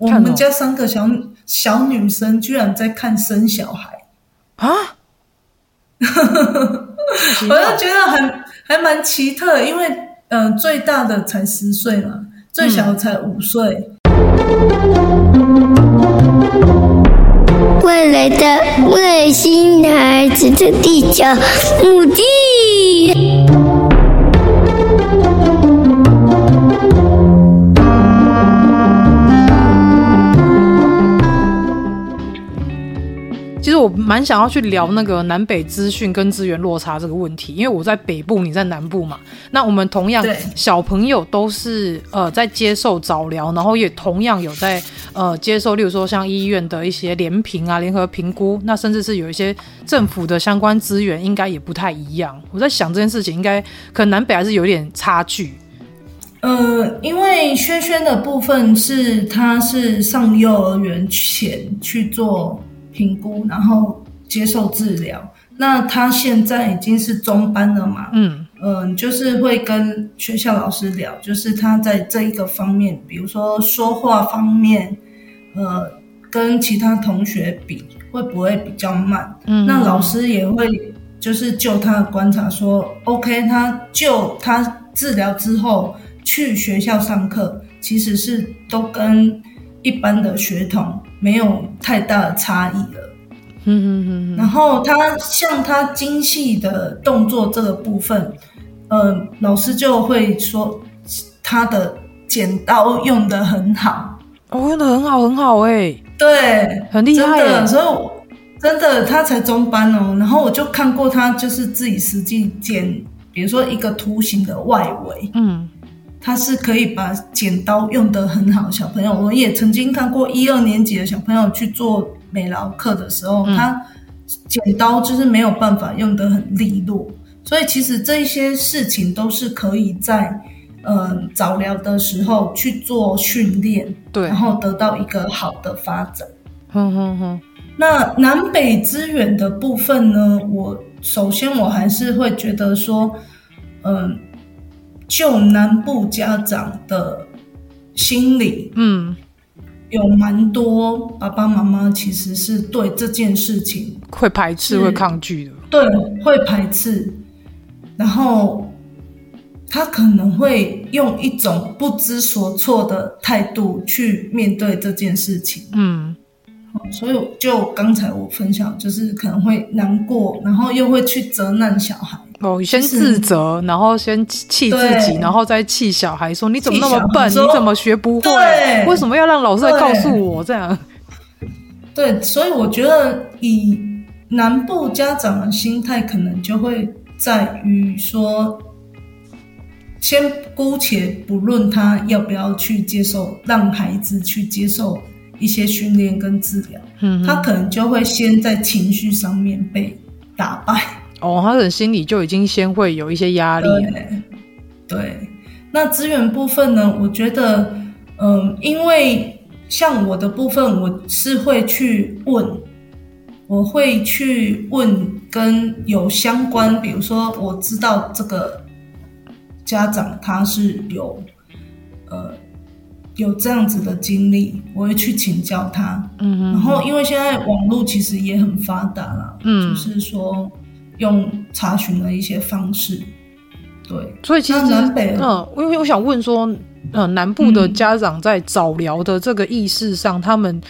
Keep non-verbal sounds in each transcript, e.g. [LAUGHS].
我们家三个小小女生居然在看生小孩啊！[LAUGHS] 我就觉得很还蛮奇特，因为嗯、呃，最大的才十岁嘛，最小的才五岁。未来的外星孩子的地球母亲。我蛮想要去聊那个南北资讯跟资源落差这个问题，因为我在北部，你在南部嘛。那我们同样小朋友都是呃在接受早疗，然后也同样有在呃接受，例如说像医院的一些联评啊、联合评估，那甚至是有一些政府的相关资源，应该也不太一样。我在想这件事情，应该可能南北还是有点差距。呃，因为轩轩的部分是他是上幼儿园前去做。评估，然后接受治疗。那他现在已经是中班了嘛？嗯嗯、呃，就是会跟学校老师聊，就是他在这一个方面，比如说说话方面，呃，跟其他同学比会不会比较慢？嗯，那老师也会就是就他的观察说，OK，他就他治疗之后去学校上课，其实是都跟一般的学童。没有太大的差异了，嗯嗯嗯。然后他像他精细的动作这个部分，呃，老师就会说他的剪刀用的很好，哦，用的很好很好哎，对，很厉害。真的，所以真的他才中班哦。然后我就看过他就是自己实际剪，比如说一个图形的外围，嗯。他是可以把剪刀用得很好小朋友，我也曾经看过一二年级的小朋友去做美劳课的时候，嗯、他剪刀就是没有办法用得很利落，所以其实这些事情都是可以在呃早疗的时候去做训练，对，然后得到一个好的发展。哼哼哼。那南北资源的部分呢？我首先我还是会觉得说，嗯、呃。就南部家长的心理，嗯，有蛮多爸爸妈妈其实是对这件事情会排斥、会抗拒的，对，会排斥，然后他可能会用一种不知所措的态度去面对这件事情，嗯，所以就刚才我分享，就是可能会难过，然后又会去责难小孩。哦，先自责，然后先气自己，然后再气小孩，说你怎么那么笨，你怎么学不会？为什么要让老师来告诉我这样？[LAUGHS] 对，所以我觉得以南部家长的心态，可能就会在于说，先姑且不论他要不要去接受，让孩子去接受一些训练跟治疗，嗯，他可能就会先在情绪上面被打败。哦，他的心里就已经先会有一些压力。对，对，那资源部分呢？我觉得，嗯，因为像我的部分，我是会去问，我会去问跟有相关，比如说我知道这个家长他是有，呃，有这样子的经历，我会去请教他。嗯哼，然后因为现在网络其实也很发达了，嗯，就是说。用查询的一些方式，对，所以其实南北，嗯，因为我想问说，呃，南部的家长在早疗的这个意识上，嗯、他们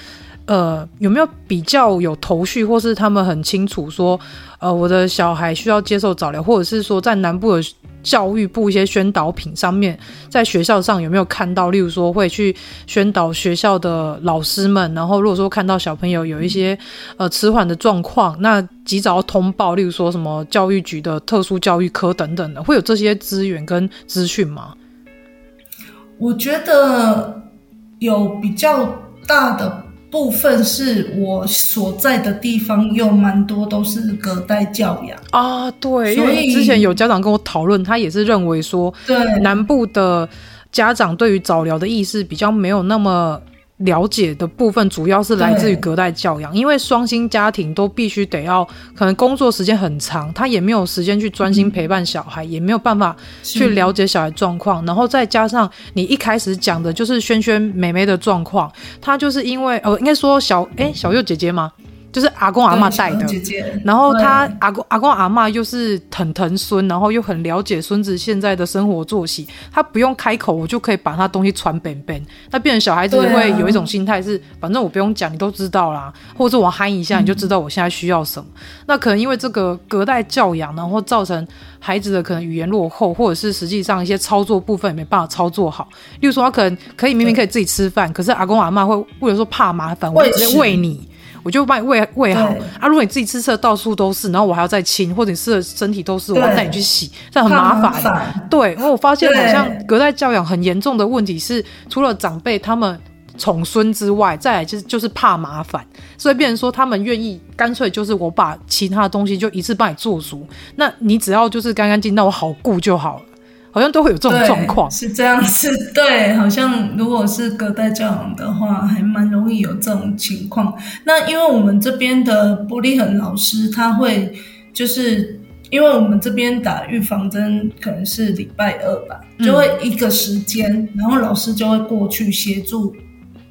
呃有没有比较有头绪，或是他们很清楚说，呃，我的小孩需要接受早疗，或者是说在南部的。教育部一些宣导品上面，在学校上有没有看到？例如说，会去宣导学校的老师们，然后如果说看到小朋友有一些呃迟缓的状况，那及早通报。例如说什么教育局的特殊教育科等等的，会有这些资源跟资讯吗？我觉得有比较大的。部分是我所在的地方，有蛮多都是隔代教养。啊，对，所以之前有家长跟我讨论，他也是认为说，对。南部的家长对于早疗的意识比较没有那么了解的部分主要是来自于隔代教养，因为双薪家庭都必须得要可能工作时间很长，他也没有时间去专心陪伴小孩，嗯、也没有办法去了解小孩状况，然后再加上你一开始讲的就是萱萱妹妹的状况，她就是因为哦，应该说小哎小佑姐姐吗？就是阿公阿嬷带的，姐姐然后他阿公阿公阿嬷又是很疼孙，然后又很了解孙子现在的生活作息，他不用开口，我就可以把他东西传本本。那变成小孩子会有一种心态是，啊、反正我不用讲，你都知道啦，或者我喊一下，你就知道我现在需要什么。嗯、那可能因为这个隔代教养，然后造成孩子的可能语言落后，或者是实际上一些操作部分也没办法操作好。例如说，他可能可以明明可以自己吃饭，可是阿公阿嬷会为了说怕麻烦，我直接喂你。我就帮你喂喂好啊！如果你自己吃吃的到处都是，然后我还要再清，或者你吃的身体都是，我要带你去洗，这样很麻烦。麻对，因为我发现好像隔代教养很严重的问题是，除了长辈他们宠孙之外，再来就是就是怕麻烦，所以变成说他们愿意干脆就是我把其他的东西就一次帮你做足，那你只要就是干干净净，那我好顾就好了。好像都会有这种状况，是这样子。[LAUGHS] 对，好像如果是隔代教养的话，还蛮容易有这种情况。那因为我们这边的玻璃恒老师，他会就是因为我们这边打预防针，可能是礼拜二吧，就会一个时间，嗯、然后老师就会过去协助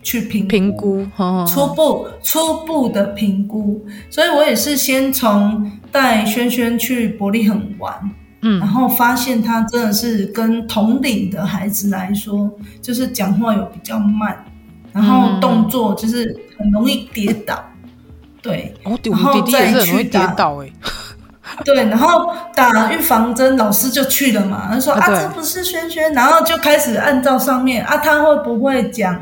去评评估，初步初步的评估。所以我也是先从带轩轩去玻璃恒玩。嗯，然后发现他真的是跟同龄的孩子来说，就是讲话有比较慢，然后动作就是很容易跌倒，对，然后再去打，[LAUGHS] [LAUGHS] 对，然后打预防针，老师就去了嘛，他说啊，这不是轩轩，然后就开始按照上面啊，他会不会讲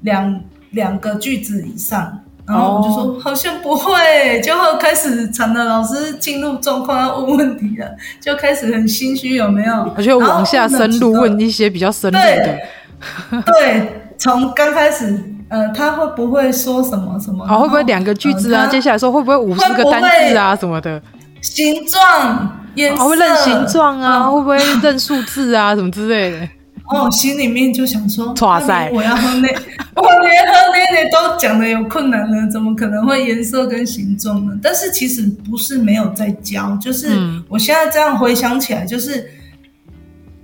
两两个句子以上？然后我就说、oh. 好像不会，就开始惨了。老师进入状况要问问题了，就开始很心虚，有没有？我就往下深入问一些比较深入的。对，从刚开始，呃，他会不会说什么什么？哦，会不会两个句子啊？呃、接下来说会不会五十个单字啊什么的？形状、颜色，哦、会认形状啊？哦、会不会认数字啊？什么之类的？哦，心里面就想说，哇塞，我要喝那，[LAUGHS] 我连喝那那都讲的有困难了，怎么可能会颜色跟形状呢？但是其实不是没有在教，就是我现在这样回想起来，就是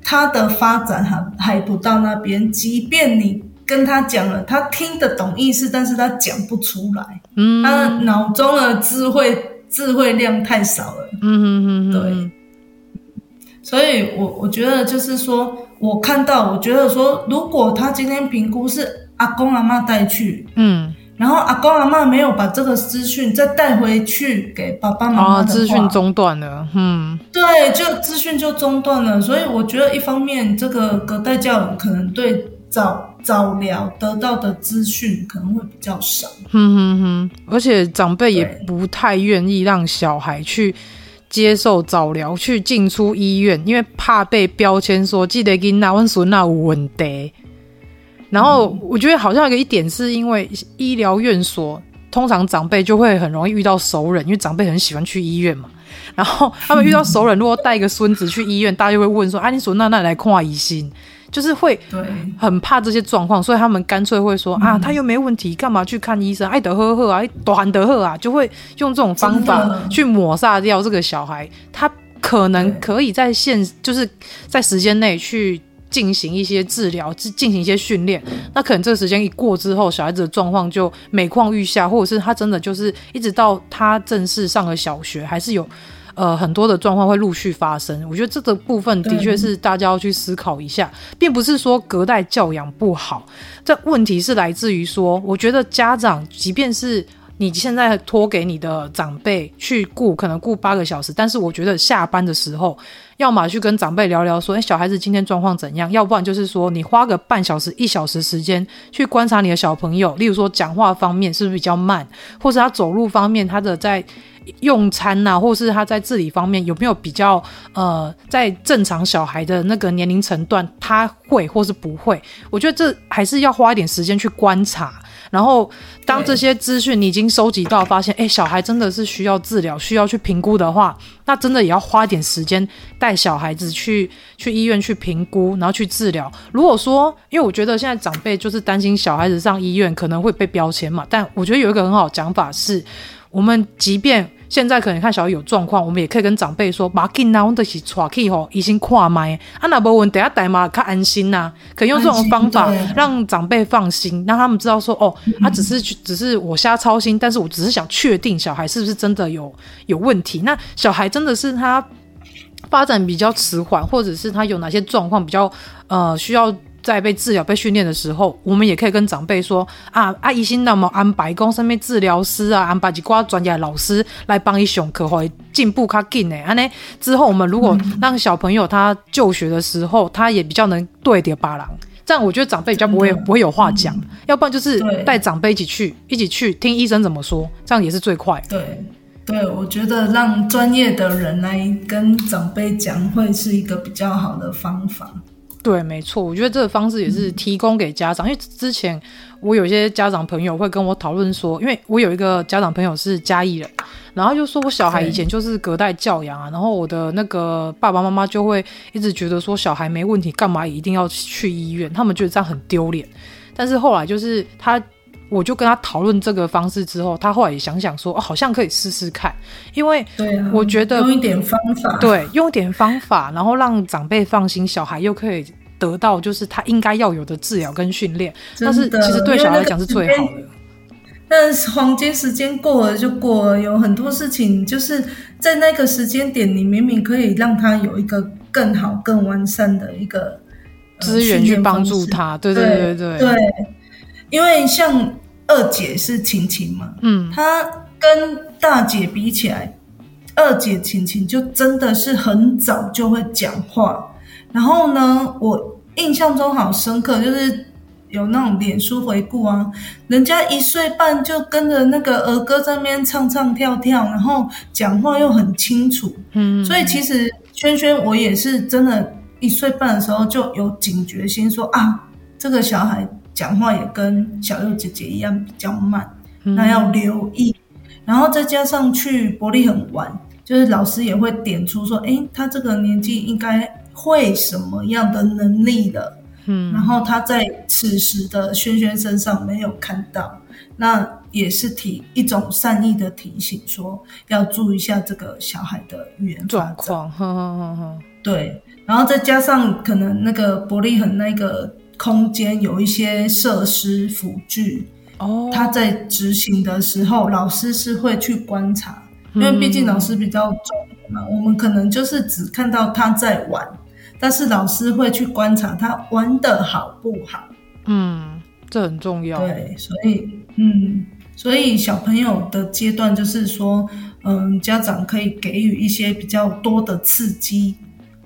他的发展还还不到那边，即便你跟他讲了，他听得懂意思，但是他讲不出来，嗯，他脑中的智慧智慧量太少了，嗯嗯嗯，对，所以我我觉得就是说。我看到，我觉得说，如果他今天评估是阿公阿嬷带去，嗯，然后阿公阿嬷没有把这个资讯再带回去给爸爸妈妈啊，资讯中断了，嗯，对，就资讯就中断了。所以我觉得，一方面这个隔代教养可能对早早疗得到的资讯可能会比较少，哼哼哼，而且长辈也不太愿意让小孩去。接受早疗去进出医院，因为怕被标签说记得给那温孙那有问题。然后我觉得好像有一点是因为医疗院所通常长辈就会很容易遇到熟人，因为长辈很喜欢去医院嘛。然后他们遇到熟人，如果带一个孙子去医院，大家就会问说：“啊，你孙那那来看医生？”就是会很怕这些状况，所以他们干脆会说啊，他又没问题，干嘛去看医生？爱德赫赫啊，短德赫啊，就会用这种方法去抹杀掉这个小孩。他可能可以在现，就是在时间内去进行一些治疗，进行一些训练。那可能这个时间一过之后，小孩子的状况就每况愈下，或者是他真的就是一直到他正式上了小学，还是有。呃，很多的状况会陆续发生，我觉得这个部分的确是大家要去思考一下，并不是说隔代教养不好，这问题是来自于说，我觉得家长即便是你现在托给你的长辈去顾，可能顾八个小时，但是我觉得下班的时候，要么去跟长辈聊聊说，诶，小孩子今天状况怎样？要不然就是说，你花个半小时、一小时时间去观察你的小朋友，例如说讲话方面是不是比较慢，或者他走路方面，他的在。用餐呐、啊，或是他在自理方面有没有比较呃，在正常小孩的那个年龄层段，他会或是不会？我觉得这还是要花一点时间去观察，然后当这些资讯你已经收集到，发现哎，小孩真的是需要治疗，需要去评估的话，那真的也要花点时间带小孩子去去医院去评估，然后去治疗。如果说，因为我觉得现在长辈就是担心小孩子上医院可能会被标签嘛，但我觉得有一个很好的讲法是，我们即便。现在可能看小孩有状况，我们也可以跟长辈说：“把紧呐，我们是带去吼，医生看麦。啊，那不问，等下带嘛，较安心呐、啊。可以用这种方法让长辈放心，让他们知道说：哦，他、啊、只是只是我瞎操心，但是我只是想确定小孩是不是真的有有问题。那小孩真的是他发展比较迟缓，或者是他有哪些状况比较呃需要。”在被治疗、被训练的时候，我们也可以跟长辈说啊，阿姨先那么安排讲上面治疗师啊，安排几挂专业老师来帮你上课，会进步较紧呢。安呢之后，我们如果让小朋友他就学的时候，他也比较能对点巴郎，这样我觉得长辈比较不会不会有话讲。要不然就是带长辈一起去，一起去听医生怎么说，这样也是最快。对对，我觉得让专业的人来跟长辈讲，会是一个比较好的方法。对，没错，我觉得这个方式也是提供给家长，嗯、因为之前我有一些家长朋友会跟我讨论说，因为我有一个家长朋友是嘉义人，然后就说我小孩以前就是隔代教养啊，然后我的那个爸爸妈妈就会一直觉得说小孩没问题，干嘛一定要去医院？他们觉得这样很丢脸。但是后来就是他。我就跟他讨论这个方式之后，他后来也想想说，哦，好像可以试试看，因为我觉得、啊、用一点方法，对，用一点方法，然后让长辈放心，小孩又可以得到就是他应该要有的治疗跟训练，但是其实对小孩来讲是最好的。但是黄金时间过了就过了，有很多事情就是在那个时间点，你明明可以让他有一个更好、更完善的一个资源去帮助他。对对对对。对，因为像。二姐是晴晴嘛？嗯，她跟大姐比起来，二姐晴晴就真的是很早就会讲话。然后呢，我印象中好深刻，就是有那种脸书回顾啊，人家一岁半就跟着那个儿歌在那边唱唱跳跳，然后讲话又很清楚。嗯，所以其实轩轩我也是真的，一岁半的时候就有警觉心说，说啊，这个小孩。讲话也跟小六姐姐一样比较慢，嗯、那要留意。然后再加上去伯利恒玩，就是老师也会点出说，哎，他这个年纪应该会什么样的能力了。嗯，然后他在此时的轩轩身上没有看到，那也是提一种善意的提醒，说要注意一下这个小孩的语言状况。呵呵呵呵对，然后再加上可能那个伯利恒那个。空间有一些设施辅具哦，他在执行的时候，老师是会去观察，因为毕竟老师比较重嘛，嗯、我们可能就是只看到他在玩，但是老师会去观察他玩的好不好。嗯，这很重要。对，所以嗯，所以小朋友的阶段就是说，嗯，家长可以给予一些比较多的刺激。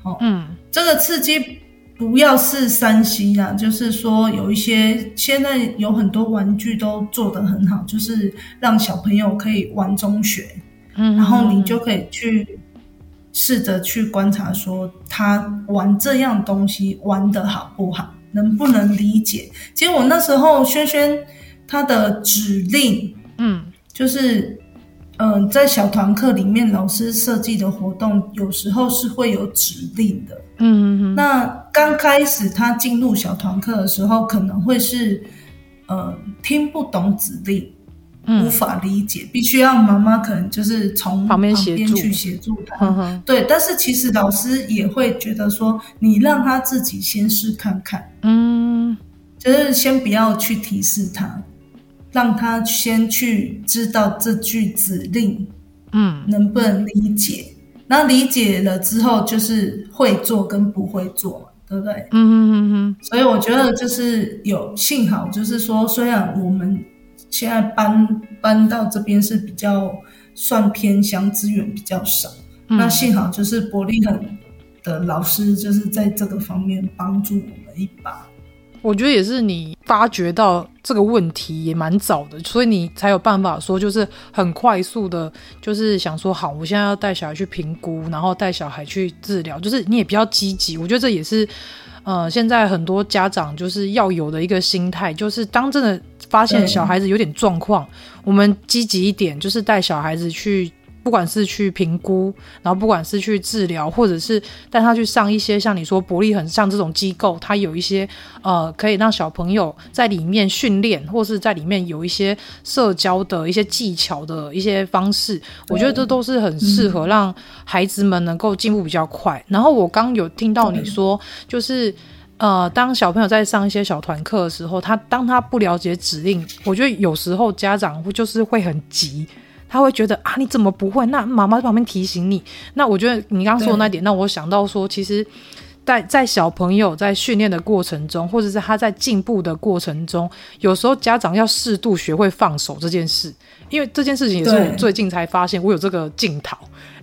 哦，嗯，这个刺激。不要是三 C 啊，就是说有一些现在有很多玩具都做得很好，就是让小朋友可以玩中学，嗯，然后你就可以去试着去观察，说他玩这样东西玩的好不好，能不能理解？其实我那时候轩轩他的指令，嗯，就是。嗯、呃，在小团课里面，老师设计的活动有时候是会有指令的。嗯。那刚开始他进入小团课的时候，可能会是呃听不懂指令，无法理解，嗯、必须要妈妈可能就是从旁边协助去协助他。嗯、对，但是其实老师也会觉得说，你让他自己先试看看。嗯，就是先不要去提示他。让他先去知道这句指令，嗯，能不能理解？那、嗯、理解了之后，就是会做跟不会做嘛，对不对？嗯嗯嗯嗯。所以我觉得就是有幸好，就是说，虽然我们现在搬搬到这边是比较算偏乡，资源比较少，嗯、那幸好就是伯利恒的老师就是在这个方面帮助我们一把。我觉得也是你发觉到这个问题也蛮早的，所以你才有办法说，就是很快速的，就是想说，好，我现在要带小孩去评估，然后带小孩去治疗，就是你也比较积极。我觉得这也是，呃，现在很多家长就是要有的一个心态，就是当真的发现小孩子有点状况，我们积极一点，就是带小孩子去。不管是去评估，然后不管是去治疗，或者是带他去上一些像你说伯利恒像这种机构，它有一些呃可以让小朋友在里面训练，或是在里面有一些社交的一些技巧的一些方式，我觉得这都是很适合让孩子们能够进步比较快。然后我刚有听到你说，就是呃，当小朋友在上一些小团课的时候，他当他不了解指令，我觉得有时候家长就是会很急。他会觉得啊，你怎么不会？那妈妈在旁边提醒你。那我觉得你刚刚说的那点，让我想到说，其实在，在在小朋友在训练的过程中，或者是他在进步的过程中，有时候家长要适度学会放手这件事。因为这件事情也是我最近才发现，我有这个镜头。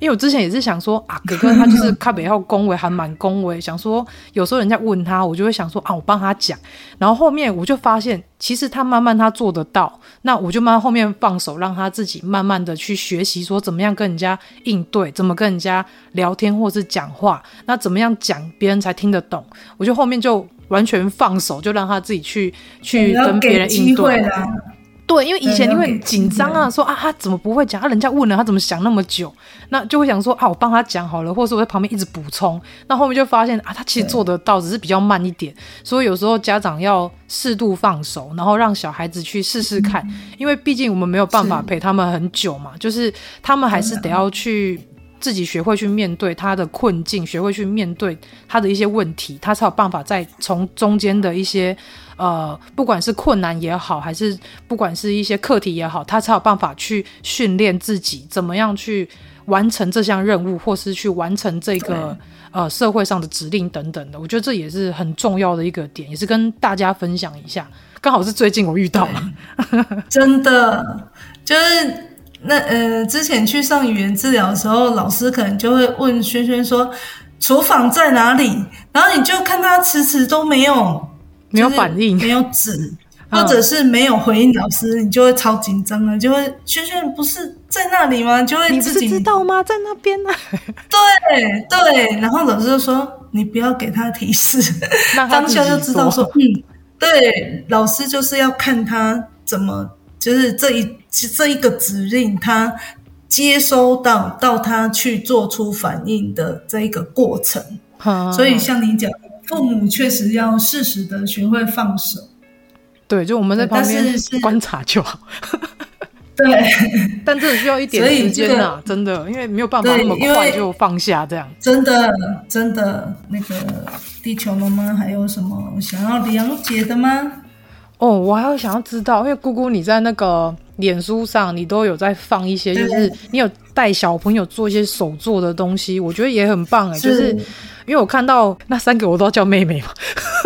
因为我之前也是想说啊，哥哥他就是卡北号恭维，还蛮恭维。想说有时候人家问他，我就会想说啊，我帮他讲。然后后面我就发现，其实他慢慢他做得到，那我就慢慢后面放手，让他自己慢慢的去学习，说怎么样跟人家应对，怎么跟人家聊天或是讲话，那怎么样讲别人才听得懂。我就后面就完全放手，就让他自己去去跟别人应对。对，因为以前你会紧张啊，说啊，他怎么不会讲？啊，人家问了，他怎么想那么久？那就会想说啊，我帮他讲好了，或者是我在旁边一直补充。那后面就发现啊，他其实做得到，只是比较慢一点。所以有时候家长要适度放手，然后让小孩子去试试看，嗯、因为毕竟我们没有办法陪他们很久嘛，就是他们还是得要去自己学会去面对他的困境，学会去面对他的一些问题，他才有办法再从中间的一些。呃，不管是困难也好，还是不管是一些课题也好，他才有办法去训练自己怎么样去完成这项任务，或是去完成这个呃社会上的指令等等的。我觉得这也是很重要的一个点，也是跟大家分享一下。刚好是最近我遇到了，真的就是那呃，之前去上语言治疗的时候，老师可能就会问轩轩说：“厨房在哪里？”然后你就看他迟迟都没有。没有反应，没有纸，[LAUGHS] 或者是没有回应老师，嗯、你就会超紧张了，就会轩轩不是在那里吗？就会自己你知道吗？在那边呢、啊。[LAUGHS] 对对，然后老师就说你不要给他提示，[LAUGHS] 当下就知道说嗯，对，老师就是要看他怎么，就是这一这一个指令他接收到到他去做出反应的这一个过程，嗯、所以像你讲。父母确实要适时的学会放手，对，就我们在旁边观察就好。[LAUGHS] 对，但这需要一点时间啊，真的，因为没有办法那么快就放下这样。真的，真的，那个地球妈妈还有什么想要了解的吗？哦，我还有想要知道，因为姑姑你在那个脸书上，你都有在放一些，就是你有带小朋友做一些手做的东西，我觉得也很棒哎，就是。因为我看到那三个我都要叫妹妹嘛，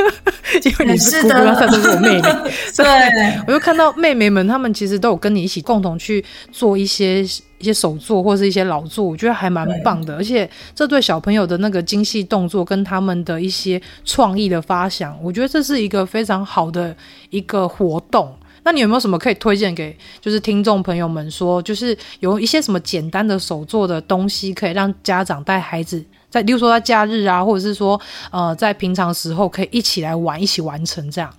[LAUGHS] 因为你是姑姑，那三个是我妹妹。[LAUGHS] 对，我就看到妹妹们，她们其实都有跟你一起共同去做一些一些手作或是一些劳作，我觉得还蛮棒的。而且这对小朋友的那个精细动作跟他们的一些创意的发想，我觉得这是一个非常好的一个活动。那你有没有什么可以推荐给就是听众朋友们说，就是有一些什么简单的手作的东西，可以让家长带孩子？在，例如说在假日啊，或者是说，呃，在平常时候可以一起来玩，一起完成这样。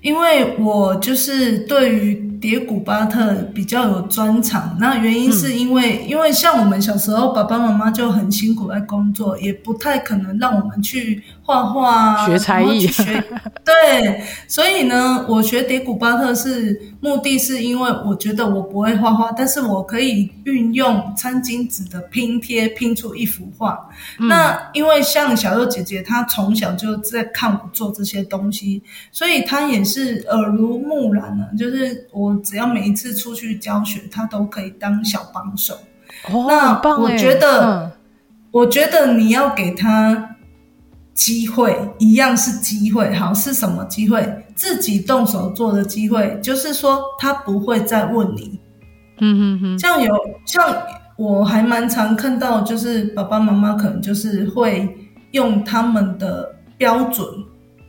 因为我就是对于叠古巴特比较有专长，那原因是因为，嗯、因为像我们小时候，爸爸妈妈就很辛苦在工作，也不太可能让我们去画画、学才艺。学对，所以呢，我学蝶古巴特是目的是因为我觉得我不会画画，但是我可以运用餐巾纸的拼贴拼出一幅画。嗯、那因为像小佑姐姐，她从小就在看我做这些东西，所以她也是。耳濡目染的，就是我只要每一次出去教学，她都可以当小帮手。哦，那我觉得，嗯、我觉得你要给他机会，一样是机会。好，是什么机会？自己动手做的机会，就是说他不会再问你。嗯哼哼，像有像我还蛮常看到，就是爸爸妈妈可能就是会用他们的标准。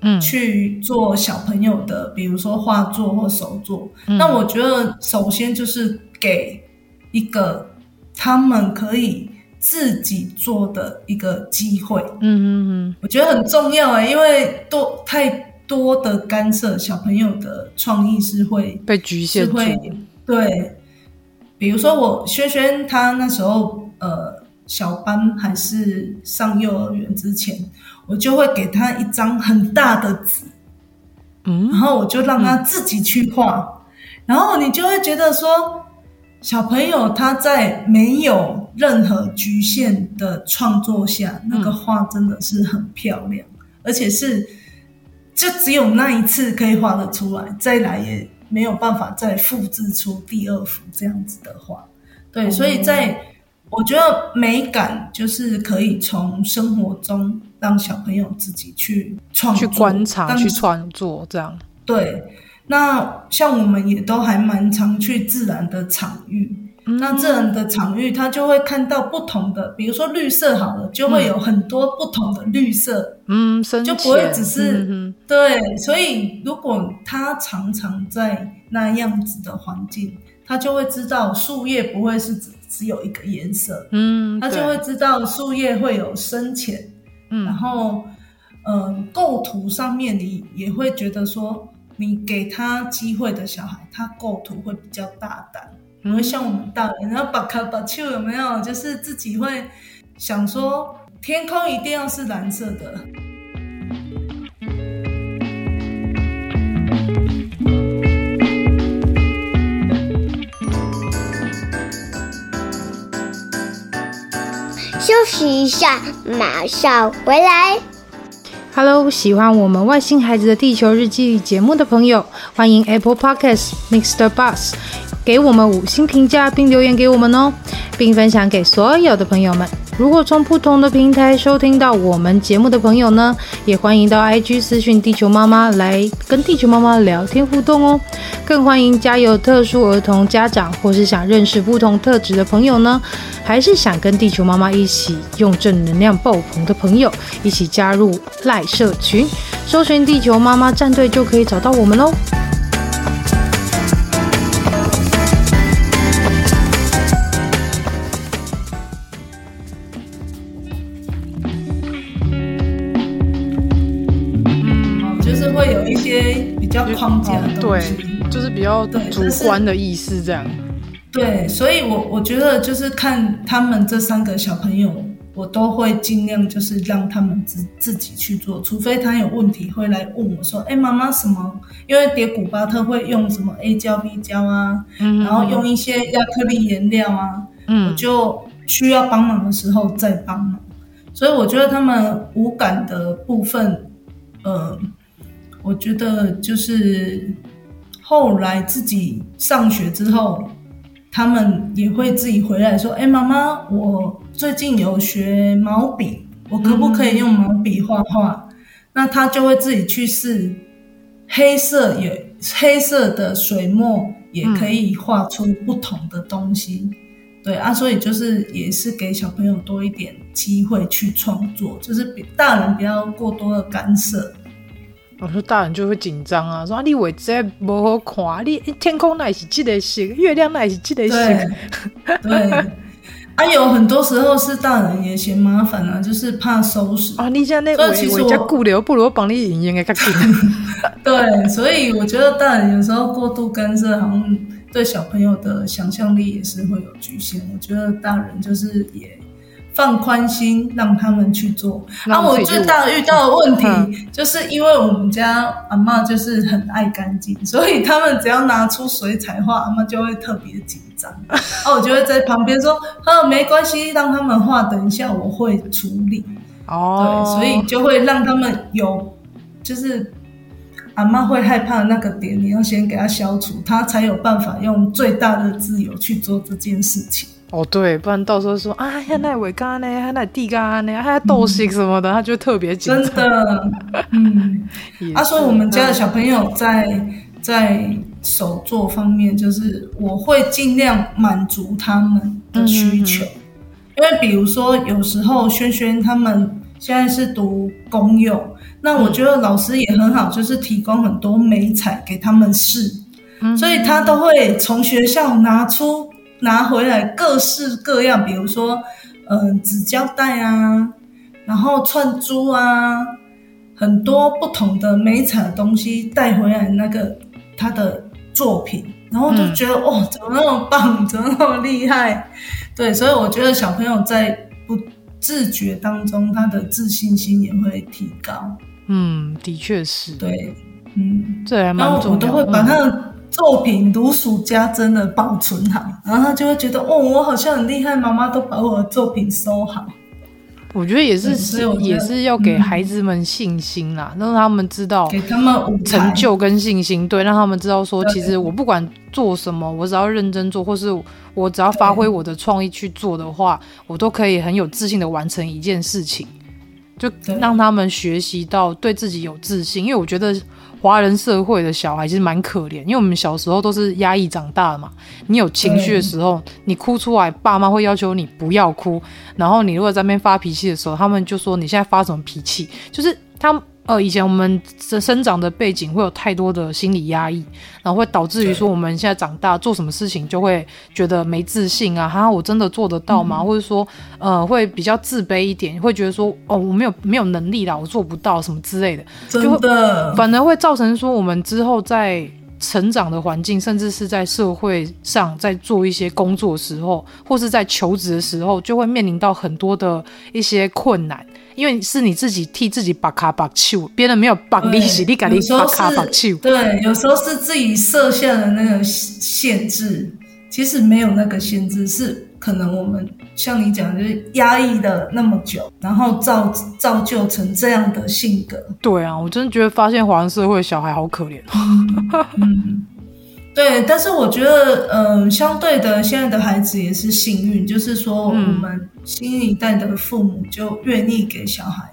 嗯，去做小朋友的，比如说画作或手作。嗯、那我觉得，首先就是给一个他们可以自己做的一个机会。嗯嗯嗯，我觉得很重要哎，因为多太多的干涉，小朋友的创意是会被局限住。对，比如说我轩轩他那时候呃小班还是上幼儿园之前，我就会给他一张很大的纸，嗯，然后我就让他自己去画，嗯、然后你就会觉得说，小朋友他在没有任何局限的创作下，那个画真的是很漂亮，嗯、而且是就只有那一次可以画得出来，再来也。没有办法再复制出第二幅这样子的画，对，所以在我觉得美感就是可以从生活中让小朋友自己去创作、去观察、去创作这样。对，那像我们也都还蛮常去自然的场域。那这样的场域，他就会看到不同的，比如说绿色好了，就会有很多不同的绿色，嗯，就不会只是、嗯、对。所以如果他常常在那样子的环境，他就会知道树叶不会是只只有一个颜色，嗯，他就会知道树叶会有深浅，嗯，然后嗯，构图上面你也会觉得说，你给他机会的小孩，他构图会比较大胆。不会像我们大人，然后把卡把丘有没有？就是自己会想说，天空一定要是蓝色的。休息一下，马上回来。Hello，喜欢我们外星孩子的地球日记节目的朋友，欢迎 Apple Podcasts Mr. Bus。给我们五星评价，并留言给我们哦，并分享给所有的朋友们。如果从不同的平台收听到我们节目的朋友呢，也欢迎到 IG 私讯地球妈妈来跟地球妈妈聊天互动哦。更欢迎家有特殊儿童家长，或是想认识不同特质的朋友呢，还是想跟地球妈妈一起用正能量爆棚的朋友，一起加入赖社群，搜寻地球妈妈战队就可以找到我们喽。较框架的东西，对，就是比较主观的意思这样。对，所以我我觉得就是看他们这三个小朋友，我都会尽量就是让他们自自己去做，除非他有问题会来问我说：“哎，妈妈什么？”因为叠古巴特会用什么 A 胶、B 胶啊，嗯，然后用一些亚克力颜料啊，嗯，我就需要帮忙的时候再帮忙。所以我觉得他们无感的部分，呃。我觉得就是后来自己上学之后，他们也会自己回来说：“哎，妈妈，我最近有学毛笔，我可不可以用毛笔画画？”嗯、那他就会自己去试，黑色也黑色的水墨也可以画出不同的东西。嗯、对啊，所以就是也是给小朋友多一点机会去创作，就是比大人不要过多的干涉。我说大人就会紧张啊，说你位置不好看，你天空那也是这个色，月亮那也是这个色。对，啊，有很多时候是大人也嫌麻烦啊，就是怕收拾啊。你现在那位位家顾流，不如我帮你影印个较紧。[LAUGHS] 对，所以我觉得大人有时候过度干涉，好像对小朋友的想象力也是会有局限。我觉得大人就是也。放宽心，让他们去做。啊，我最大的遇到的问题，就是因为我们家阿嬷就是很爱干净，所以他们只要拿出水彩画，阿嬷就会特别紧张。啊，我就会在旁边说：“呵，没关系，让他们画，等一下我会处理。”哦，对，所以就会让他们有，就是阿嬷会害怕的那个点，你要先给他消除，他才有办法用最大的自由去做这件事情。哦，对，不然到时候说啊，要那尾干呢，还那地干呢，还斗心什么的，他就特别紧张。真的，嗯，他说、啊、我们家的小朋友在在手作方面，就是我会尽量满足他们的需求，因为比如说有时候轩轩他们现在是读公幼，那我觉得老师也很好，就是提供很多美彩给他们试，嗯、所以他都会从学校拿出。拿回来各式各样，比如说，嗯、呃，纸胶带啊，然后串珠啊，很多不同的媒材东西带回来那个他的作品，然后就觉得、嗯、哦，怎么那么棒，怎么那么厉害？对，所以我觉得小朋友在不自觉当中，他的自信心也会提高。嗯，的确是。对，嗯，这还蛮重要。然后我都会把他的作品如数家珍的保存好，嗯、然后他就会觉得哦，我好像很厉害，妈妈都把我的作品收好。我觉得也是，是也是要给孩子们信心啦，让他们知道，给他们成就跟信心，对，让他们知道说，其实我不管做什么，我只要认真做，或是我只要发挥我的创意去做的话，我都可以很有自信的完成一件事情，就让他们学习到对自己有自信，因为我觉得。华人社会的小孩其实蛮可怜，因为我们小时候都是压抑长大的嘛。你有情绪的时候，你哭出来，爸妈会要求你不要哭。然后你如果在那边发脾气的时候，他们就说你现在发什么脾气？就是他。呃，以前我们的生长的背景会有太多的心理压抑，然后会导致于说我们现在长大做什么事情就会觉得没自信啊，哈，我真的做得到吗？嗯、或者说，呃，会比较自卑一点，会觉得说，哦，我没有没有能力啦，我做不到什么之类的，真的，就反而会造成说我们之后在成长的环境，甚至是在社会上在做一些工作的时候，或是在求职的时候，就会面临到很多的一些困难。因为是你自己替自己把卡把球，别人没有绑利息，你赶紧把卡把球。对，有时候是自己设下的那个限制，其实没有那个限制，是可能我们像你讲，就是压抑的那么久，然后造造就成这样的性格。对啊，我真的觉得发现华人社会的小孩好可怜。嗯对，但是我觉得，嗯、呃，相对的，现在的孩子也是幸运，就是说，我们新一代的父母就愿意给小孩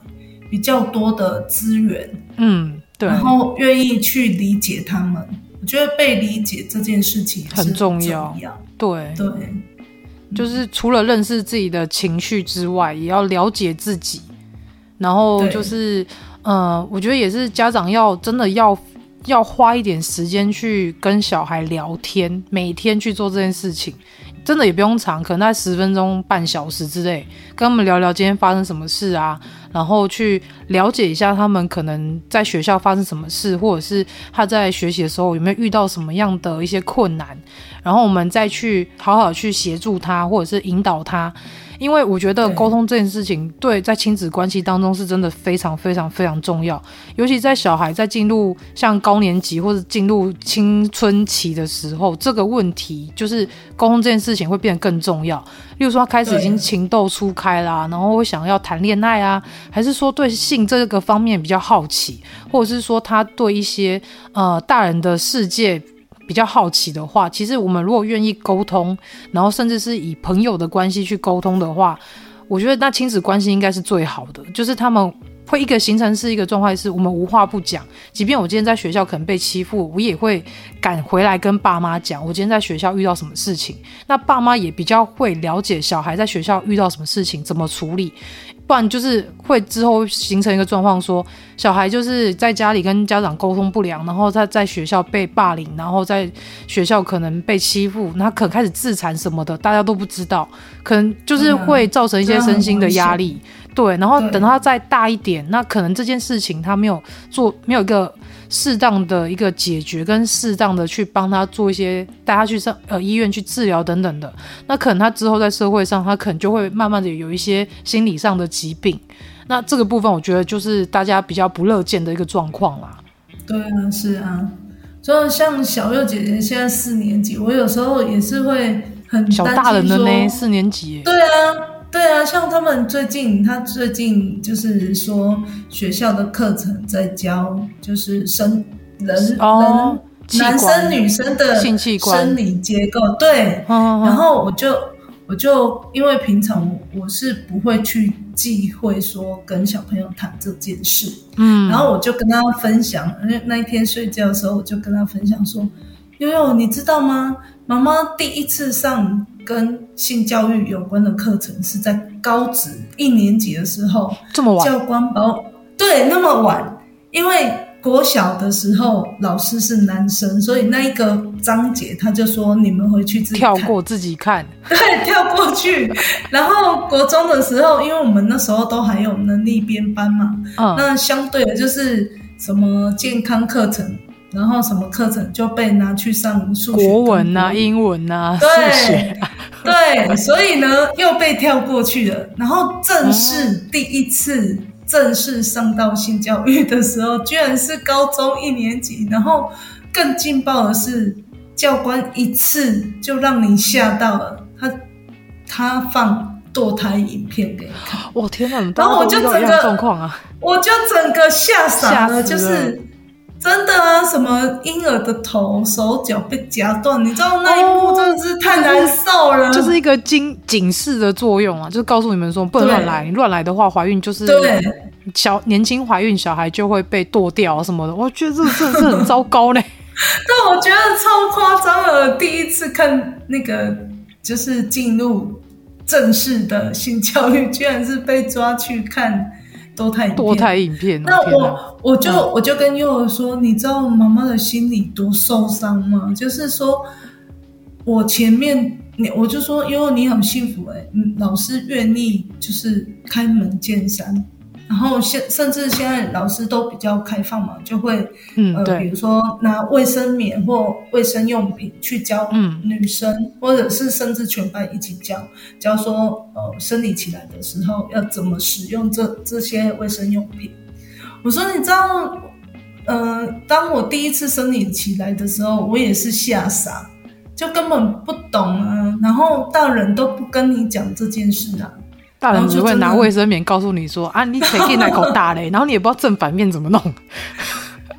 比较多的资源，嗯，对，然后愿意去理解他们。我觉得被理解这件事情很重要，很重要。对对，就是除了认识自己的情绪之外，也要了解自己。然后就是，呃，我觉得也是家长要真的要。要花一点时间去跟小孩聊天，每天去做这件事情，真的也不用长，可能在十分钟、半小时之内，跟他们聊聊今天发生什么事啊，然后去了解一下他们可能在学校发生什么事，或者是他在学习的时候有没有遇到什么样的一些困难，然后我们再去好好去协助他，或者是引导他。因为我觉得沟通这件事情，对，在亲子关系当中是真的非常非常非常重要，尤其在小孩在进入像高年级或者进入青春期的时候，这个问题就是沟通这件事情会变得更重要。例如说，他开始已经情窦初开啦，然后会想要谈恋爱啊，还是说对性这个方面比较好奇，或者是说他对一些呃大人的世界。比较好奇的话，其实我们如果愿意沟通，然后甚至是以朋友的关系去沟通的话，我觉得那亲子关系应该是最好的。就是他们会一个形成是一个状态，是我们无话不讲。即便我今天在学校可能被欺负，我也会赶回来跟爸妈讲我今天在学校遇到什么事情。那爸妈也比较会了解小孩在学校遇到什么事情，怎么处理。不然就是会之后形成一个状况，说小孩就是在家里跟家长沟通不良，然后他在学校被霸凌，然后在学校可能被欺负，那可开始自残什么的，大家都不知道，可能就是会造成一些身心的压力。对，然后等他再大一点，那可能这件事情他没有做，没有一个。适当的一个解决，跟适当的去帮他做一些带他去上呃医院去治疗等等的，那可能他之后在社会上，他可能就会慢慢的有一些心理上的疾病。那这个部分，我觉得就是大家比较不乐见的一个状况啦。对啊，是啊，就像小佑姐姐现在四年级，我有时候也是会很小大人的呢，四年级。对啊。对啊，像他们最近，他最近就是说学校的课程在教，就是生人、哦、人男生女生的生理结构。对，然后我就我就因为平常我是不会去忌讳说跟小朋友谈这件事，嗯，然后我就跟他分享，那那一天睡觉的时候，我就跟他分享说，悠悠，你知道吗？妈妈第一次上。跟性教育有关的课程是在高职一年级的时候，这么晚，教官把我对那么晚，因为国小的时候老师是男生，所以那一个章节他就说你们回去自己跳过自己看，[LAUGHS] 对，跳过去。然后国中的时候，因为我们那时候都还有能力编班嘛，嗯，那相对的就是什么健康课程。然后什么课程就被拿去上数学、国文啊、英文啊、对。数学啊，对，所以呢又被跳过去了。然后正式第一次正式上到性教育的时候，居然是高中一年级。然后更劲爆的是，教官一次就让你吓到了，他他放堕胎影片给你看。我天哪！然后我就整个状况啊，我就整个吓傻了，了就是。真的啊，什么婴儿的头、手脚被夹断，你知道那一幕真的是太难受了。哦、就是一个警警示的作用啊，就是告诉你们说不能乱来，乱来的话怀孕就是对小年轻怀孕小孩就会被剁掉什么的。我觉得这这这很糟糕嘞。[LAUGHS] 但我觉得超夸张了，第一次看那个就是进入正式的性教育，居然是被抓去看。堕胎影片。那我我就我就跟幼儿说，你知道妈妈的心里多受伤吗？就是说，我前面你我就说，因为你很幸福哎、欸，嗯，老师愿意就是开门见山。然后现甚至现在老师都比较开放嘛，就会嗯呃，比如说拿卫生棉或卫生用品去教女生，嗯、或者是甚至全班一起教，教说呃生理期来的时候要怎么使用这这些卫生用品。我说你知道，呃，当我第一次生理期来的时候，我也是吓傻，就根本不懂啊，然后大人都不跟你讲这件事啊。大人只会拿卫生棉告诉你说啊，你可以那口大嘞，[LAUGHS] 然后你也不知道正反面怎么弄。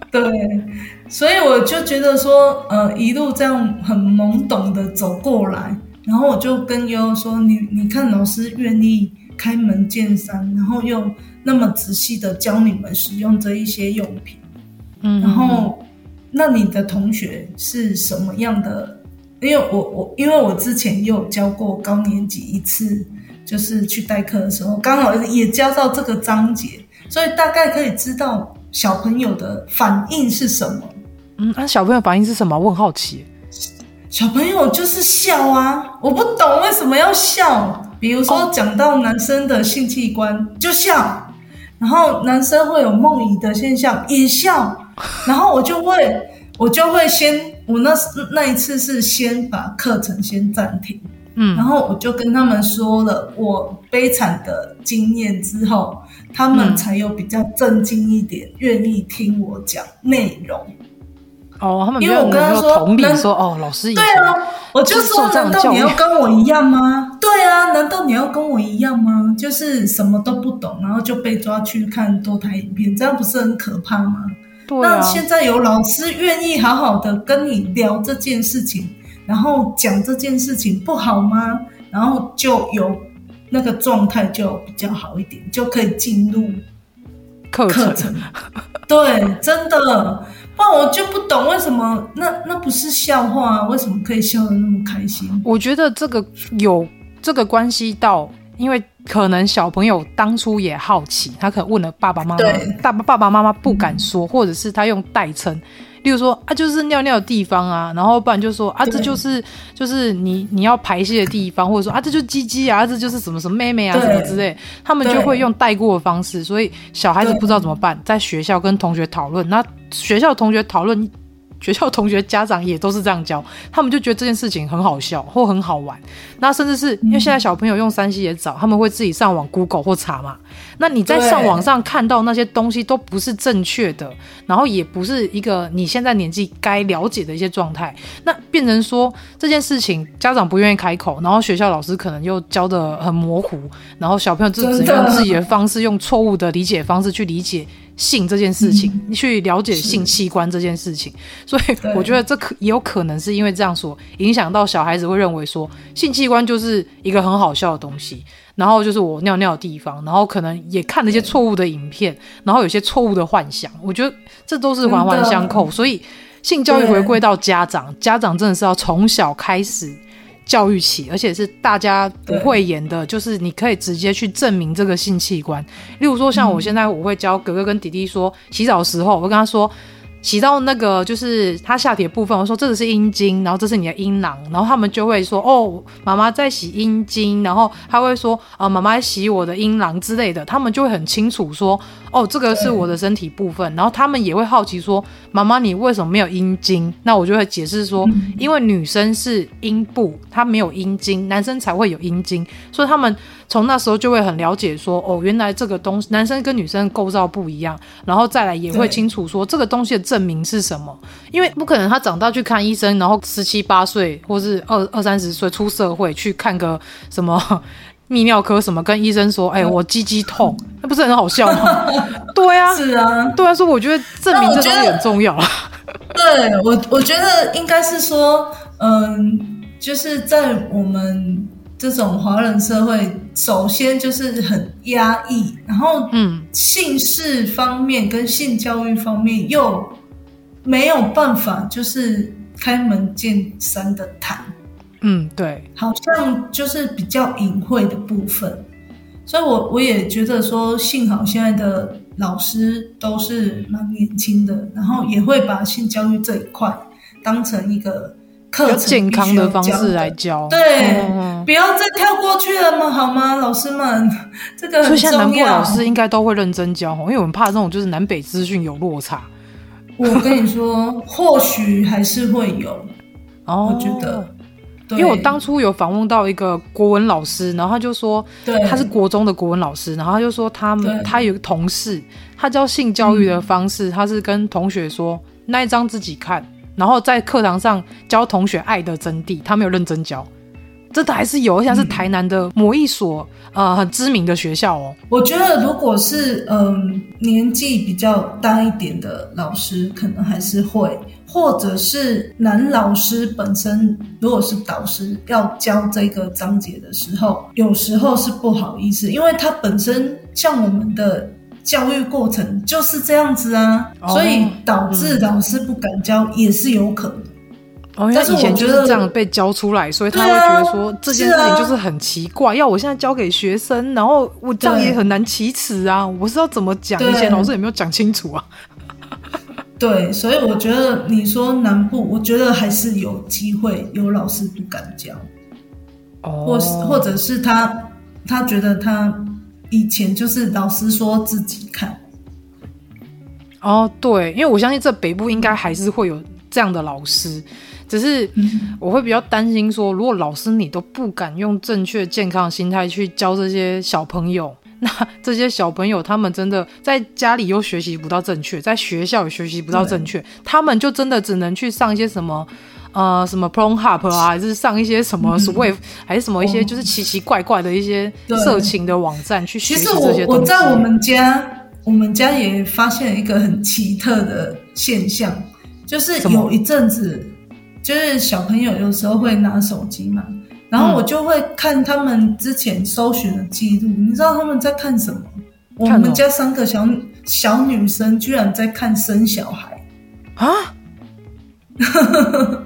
对，所以我就觉得说，呃，一路这样很懵懂的走过来，然后我就跟悠悠说，你你看老师愿意开门见山，然后又那么仔细的教你们使用这一些用品，嗯，然后那你的同学是什么样的？因为我我因为我之前也有教过高年级一次。就是去代课的时候，刚好也教到这个章节，所以大概可以知道小朋友的反应是什么。嗯，那、啊、小朋友反应是什么？我很好奇。小朋友就是笑啊，我不懂为什么要笑。比如说讲到男生的性器官就笑，然后男生会有梦遗的现象也笑，然后我就会我就会先，我那那一次是先把课程先暂停。嗯，然后我就跟他们说了我悲惨的经验之后，他们才有比较正经一点，嗯、愿意听我讲内容。哦，他们因为我跟他说同理说，哦，老师对啊，我就说难道你要跟我一样吗？对啊，难道你要跟我一样吗？就是什么都不懂，然后就被抓去看多台影片，这样不是很可怕吗？对啊，那现在有老师愿意好好的跟你聊这件事情。然后讲这件事情不好吗？然后就有那个状态就比较好一点，就可以进入课程。课程对，真的，不然我就不懂为什么那那不是笑话啊，为什么可以笑得那么开心？我觉得这个有这个关系到，因为可能小朋友当初也好奇，他可能问了爸爸妈妈，爸爸爸爸妈妈不敢说，嗯、或者是他用代称。例如说啊，就是尿尿的地方啊，然后不然就说啊，这就是就是你你要排泄的地方，或者说啊，这就是鸡鸡啊，这就是什么什么妹妹啊，什么之类，他们就会用带过的方式，所以小孩子不知道怎么办，在学校跟同学讨论，那学校同学讨论。学校同学、家长也都是这样教，他们就觉得这件事情很好笑或很好玩。那甚至是因为现在小朋友用三 C 也早，他们会自己上网 Google 或查嘛。那你在上网上看到那些东西都不是正确的，然后也不是一个你现在年纪该了解的一些状态。那变成说这件事情，家长不愿意开口，然后学校老师可能又教的很模糊，然后小朋友就只能用自己的方式，用错误的理解方式去理解。性这件事情，去了解性器官这件事情，所以我觉得这可也有可能是因为这样说，影响到小孩子会认为说性器官就是一个很好笑的东西，然后就是我尿尿的地方，然后可能也看了一些错误的影片，然后有些错误的幻想，我觉得这都是环环相扣，所以性教育回归到家长，家长真的是要从小开始教育起，而且是大家不会演的，就是你可以直接去证明这个性器官。例如说，像我现在我会教哥哥跟弟弟说，洗澡的时候我会跟他说。洗到那个就是他下体的部分，我说这个是阴茎，然后这是你的阴囊，然后他们就会说哦，妈妈在洗阴茎，然后他会说啊，妈妈在洗我的阴囊之类的，他们就会很清楚说哦，这个是我的身体部分，然后他们也会好奇说，妈妈你为什么没有阴茎？那我就会解释说，因为女生是阴部，她没有阴茎，男生才会有阴茎，所以他们。从那时候就会很了解说，哦，原来这个东西男生跟女生构造不一样，然后再来也会清楚说这个东西的证明是什么，因为不可能他长大去看医生，然后 [LAUGHS] 十七八岁或是二二三十岁出社会去看个什么泌尿科什么，跟医生说，哎，我鸡鸡痛，那不是很好笑吗？[LAUGHS] 对啊，是啊，对啊，所以我觉得证明这东西很重要。对我，我觉得应该是说，嗯，就是在我们。这种华人社会，首先就是很压抑，然后嗯，性事方面跟性教育方面又没有办法，就是开门见山的谈，嗯，对，好像就是比较隐晦的部分，所以我我也觉得说，幸好现在的老师都是蛮年轻的，然后也会把性教育这一块当成一个。有健康的方式来教，对，不要再跳过去了嘛，好吗，老师们？[LAUGHS] 这个很重要。所以现在南部老师应该都会认真教，因为我们怕这种就是南北资讯有落差。我跟你说，或许还是会有，哦，我觉得，因为我当初有访问到一个国文老师，然后他就说，他是国中的国文老师，然后他就说他们他有个同事，他教性教育的方式，他是跟同学说那一张自己看。然后在课堂上教同学爱的真谛，他没有认真教，这还是有，而且是台南的某一所、呃很知名的学校哦。我觉得如果是嗯、年纪比较大一点的老师，可能还是会，或者是男老师本身如果是导师要教这个章节的时候，有时候是不好意思，因为他本身像我们的。教育过程就是这样子啊，哦、所以导致老师不敢教也是有可能。哦，但是以前就是这样被教出来，所以他会觉得说这件事情就是很奇怪。啊、要我现在教给学生，然后我这样也很难启齿啊！我是要怎么讲？以前老师也没有讲清楚啊。[LAUGHS] 对，所以我觉得你说南部，我觉得还是有机会有老师不敢教，哦，或是或者是他他觉得他。以前就是老师说自己看，哦，对，因为我相信这北部应该还是会有这样的老师，只是我会比较担心说，如果老师你都不敢用正确健康的心态去教这些小朋友，那这些小朋友他们真的在家里又学习不到正确，在学校也学习不到正确，他们就真的只能去上一些什么。呃，什么 Pornhub 啊，还是上一些什么 Swave，、嗯、还是什么一些就是奇奇怪怪的一些色情的网站去学习这些东西。其实我我在我们家，我们家也发现一个很奇特的现象，就是有一阵子，就是小朋友有时候会拿手机嘛，然后我就会看他们之前搜寻的记录，嗯、你知道他们在看什么？我们家三个小小女生居然在看生小孩。啊！[LAUGHS]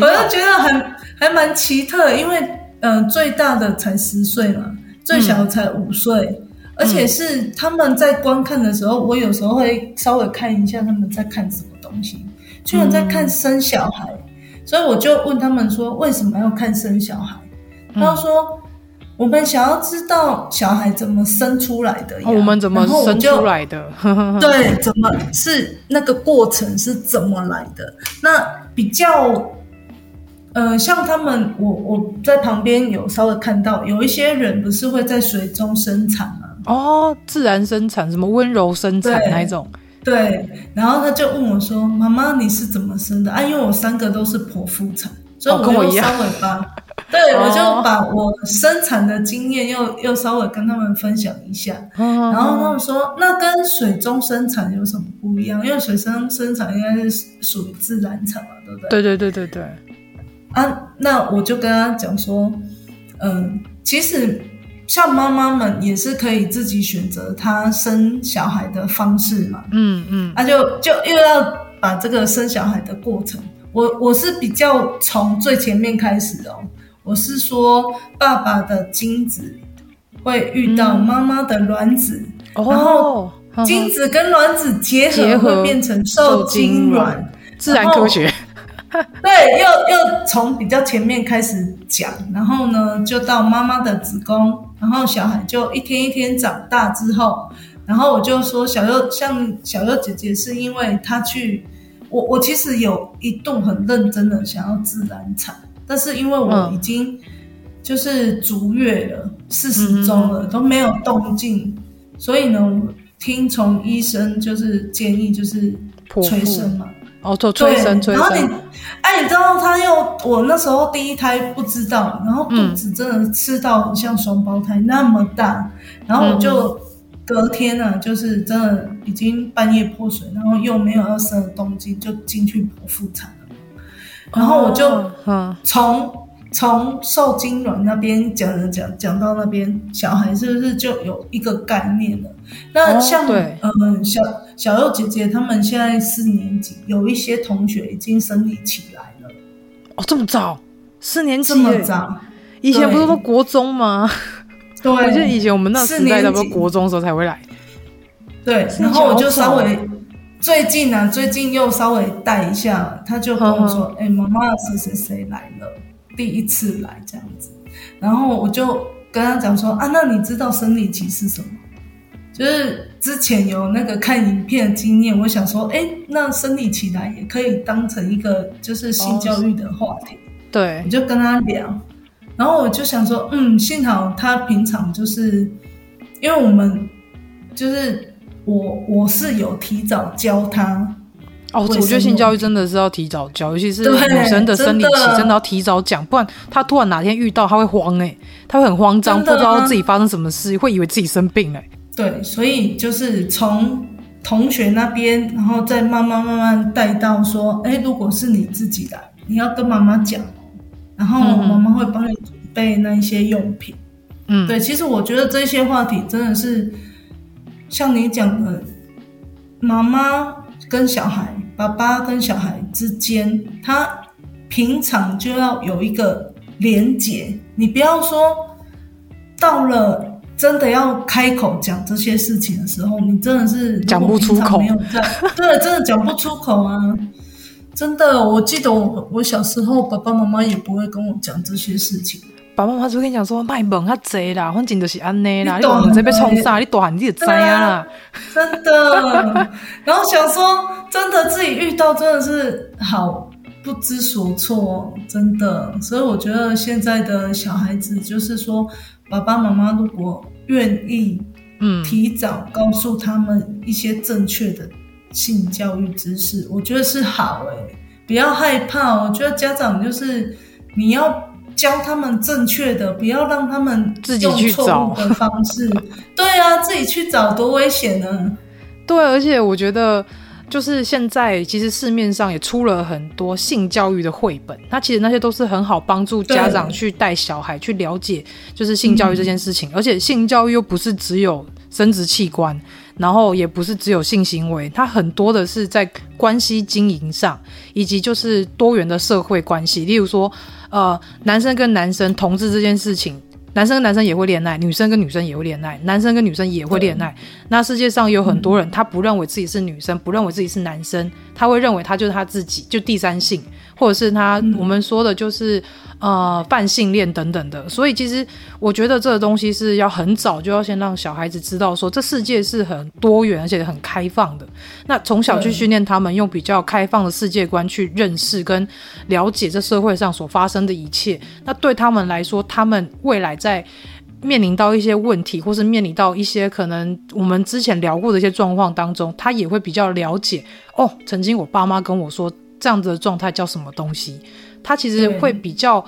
我就觉得很还蛮奇特，因为呃最大的才十岁嘛，最小的才五岁，嗯、而且是他们在观看的时候，我有时候会稍微看一下他们在看什么东西，居然在看生小孩，嗯、所以我就问他们说为什么要看生小孩？他说、嗯、我们想要知道小孩怎么生出来的呀，我们怎么生出来的？[LAUGHS] [LAUGHS] 对，怎么是那个过程是怎么来的？那比较。呃，像他们，我我在旁边有稍微看到，有一些人不是会在水中生产吗？哦，自然生产，什么温柔生产那一种？对。然后他就问我说：“妈妈，你是怎么生的？”啊，因为我三个都是剖腹产，所以我就稍微把，哦、[LAUGHS] 对，哦、我就把我生产的经验又又稍微跟他们分享一下。哦、然后他们说：“那跟水中生产有什么不一样？因为水生生产应该是属于自然产嘛，对不对？”对对对对对。啊，那我就跟他讲说，嗯，其实像妈妈们也是可以自己选择她生小孩的方式嘛，嗯嗯，那、嗯啊、就就又要把这个生小孩的过程，我我是比较从最前面开始哦，我是说爸爸的精子会遇到妈妈的卵子，嗯、然后精子跟卵子结合会变成受精卵，自然科学。[LAUGHS] 对，又又从比较前面开始讲，然后呢，就到妈妈的子宫，然后小孩就一天一天长大之后，然后我就说小优像小优姐姐是因为她去，我我其实有一度很认真的想要自然产，但是因为我已经就是足月了，四十周了都没有动静，所以呢，我听从医生就是建议就是催生嘛。哦，做催生，催生。然后你，哎，你知道他又，我那时候第一胎不知道，然后肚子真的吃到很像双胞胎那么大，嗯、然后我就隔天呢、啊，就是真的已经半夜破水，然后又没有要生的动静，就进去剖腹产了。然后我就从。从受精卵那边讲讲讲到那边，小孩是不是就有一个概念了？那像、嗯小小佑姐姐他们现在四年级，有一些同学已经生理期来了。哦，这么早？四年级？这么早？以前不是说国中吗？对，[LAUGHS] 我记得以前我们那时代，差不多国中的时候才会来。对，然后我就稍微最近呢、啊，最近又稍微带一下，他就跟我说：“哎、欸，妈妈，谁谁谁来了。”第一次来这样子，然后我就跟他讲说啊，那你知道生理期是什么？就是之前有那个看影片的经验，我想说，哎，那生理期来也可以当成一个就是性教育的话题。哦、对，我就跟他聊，然后我就想说，嗯，幸好他平常就是，因为我们就是我我是有提早教他。哦，我觉得性教育真的是要提早教，尤其是女生的生理期，真的，要提早讲，不然她突然哪天遇到，她会慌哎，她会很慌张，不知道自己发生什么事，会以为自己生病哎。对，所以就是从同学那边，然后再慢慢慢慢带到说，哎，如果是你自己来，你要跟妈妈讲，然后妈妈会帮你准备那一些用品。嗯，对，其实我觉得这些话题真的是像你讲的，妈妈跟小孩。爸爸跟小孩之间，他平常就要有一个连结。你不要说到了真的要开口讲这些事情的时候，你真的是讲不出口。没有在，对，真的讲不出口啊！真的，我记得我我小时候，爸爸妈妈也不会跟我讲这些事情。爸爸妈妈就跟你讲说，卖萌较济啦，反正就是安内啦，你懂这边冲啥？你短你就知啊啦，真的。[LAUGHS] 然后想说，真的自己遇到真的是好不知所措，真的。所以我觉得现在的小孩子，就是说，爸爸妈妈如果愿意，嗯，提早告诉他们一些正确的性教育知识，我觉得是好诶、欸，不要害怕。我觉得家长就是你要。教他们正确的，不要让他们自己去找的方式。[LAUGHS] 对啊，自己去找多危险呢！对，而且我觉得，就是现在其实市面上也出了很多性教育的绘本，那其实那些都是很好帮助家长去带小孩去了解，就是性教育这件事情。嗯、而且性教育又不是只有生殖器官。然后也不是只有性行为，它很多的是在关系经营上，以及就是多元的社会关系。例如说，呃，男生跟男生同志这件事情，男生跟男生也会恋爱，女生跟女生也会恋爱，男生跟女生也会恋爱。那世界上有很多人，他不认为自己是女生，不认为自己是男生，他会认为他就是他自己，就第三性，或者是他我们说的就是。呃，泛性恋等等的，所以其实我觉得这个东西是要很早就要先让小孩子知道，说这世界是很多元而且很开放的。那从小去训练他们用比较开放的世界观去认识跟了解这社会上所发生的一切，那对他们来说，他们未来在面临到一些问题，或是面临到一些可能我们之前聊过的一些状况当中，他也会比较了解。哦，曾经我爸妈跟我说这样子的状态叫什么东西。他其实会比较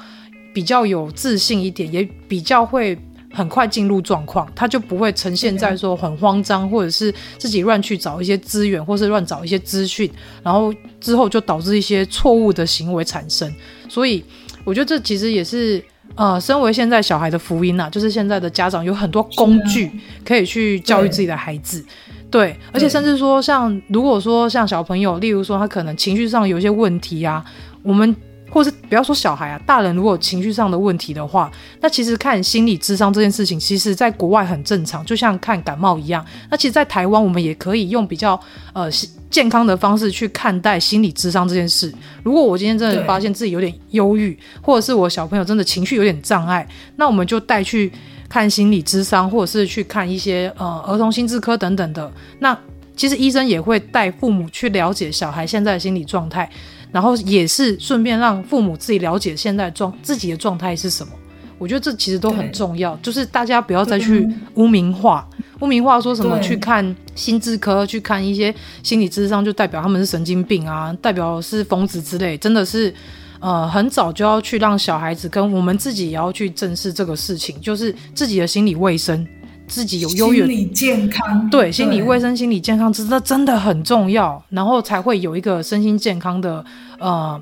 比较有自信一点，也比较会很快进入状况，他就不会呈现在说很慌张，或者是自己乱去找一些资源，或是乱找一些资讯，然后之后就导致一些错误的行为产生。所以我觉得这其实也是呃，身为现在小孩的福音呐，就是现在的家长有很多工具可以去教育自己的孩子。对，而且甚至说像如果说像小朋友，例如说他可能情绪上有一些问题啊，我们。或是不要说小孩啊，大人如果有情绪上的问题的话，那其实看心理智商这件事情，其实在国外很正常，就像看感冒一样。那其实，在台湾我们也可以用比较呃健康的方式去看待心理智商这件事。如果我今天真的发现自己有点忧郁，或者是我小朋友真的情绪有点障碍，那我们就带去看心理智商，或者是去看一些呃儿童心智科等等的。那其实医生也会带父母去了解小孩现在的心理状态。然后也是顺便让父母自己了解现在状自己的状态是什么，我觉得这其实都很重要。就是大家不要再去污名化，污名化说什么去看心智科，去看一些心理智商，就代表他们是神经病啊，代表是疯子之类。真的是，呃，很早就要去让小孩子跟我们自己也要去正视这个事情，就是自己的心理卫生。自己有优越，心理健康，对，对心理卫生、心理健康，这这真的很重要，然后才会有一个身心健康的呃。